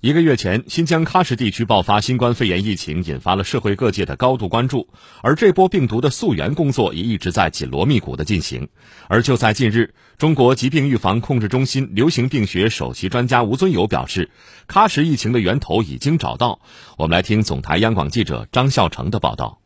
一个月前，新疆喀什地区爆发新冠肺炎疫情，引发了社会各界的高度关注。而这波病毒的溯源工作也一直在紧锣密鼓的进行。而就在近日，中国疾病预防控制中心流行病学首席专家吴尊友表示，喀什疫情的源头已经找到。我们来听总台央广记者张孝成的报道。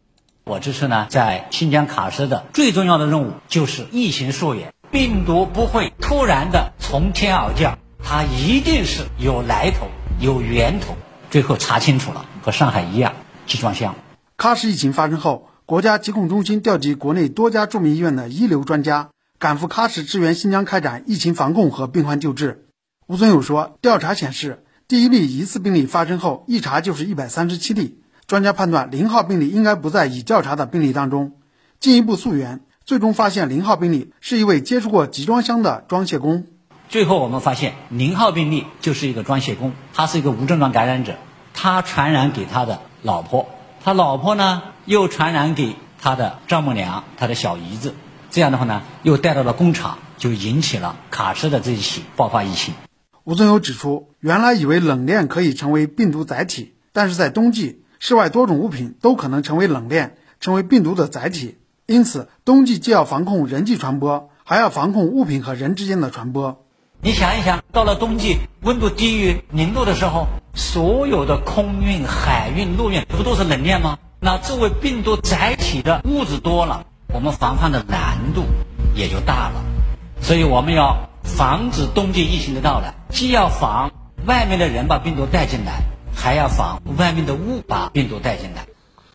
我这次呢，在新疆喀什的最重要的任务就是疫情溯源。病毒不会突然的从天而降，他一定是有来头。有源头，最后查清楚了，和上海一样，集装箱。喀什疫情发生后，国家疾控中心调集国内多家著名医院的一流专家，赶赴喀什支援新疆开展疫情防控和病患救治。吴尊友说，调查显示，第一例疑似病例发生后，一查就是一百三十七例。专家判断，零号病例应该不在已调查的病例当中。进一步溯源，最终发现零号病例是一位接触过集装箱的装卸工。最后我们发现，零号病例就是一个装卸工，他是一个无症状感染者，他传染给他的老婆，他老婆呢又传染给他的丈母娘、他的小姨子，这样的话呢又带到了工厂，就引起了卡车的这一起爆发疫情。吴尊友指出，原来以为冷链可以成为病毒载体，但是在冬季，室外多种物品都可能成为冷链，成为病毒的载体。因此，冬季既要防控人际传播，还要防控物品和人之间的传播。你想一想，到了冬季，温度低于零度的时候，所有的空运、海运、陆运不都是冷链吗？那作为病毒载体的物质多了，我们防范的难度也就大了。所以我们要防止冬季疫情的到来，既要防外面的人把病毒带进来，还要防外面的物把病毒带进来。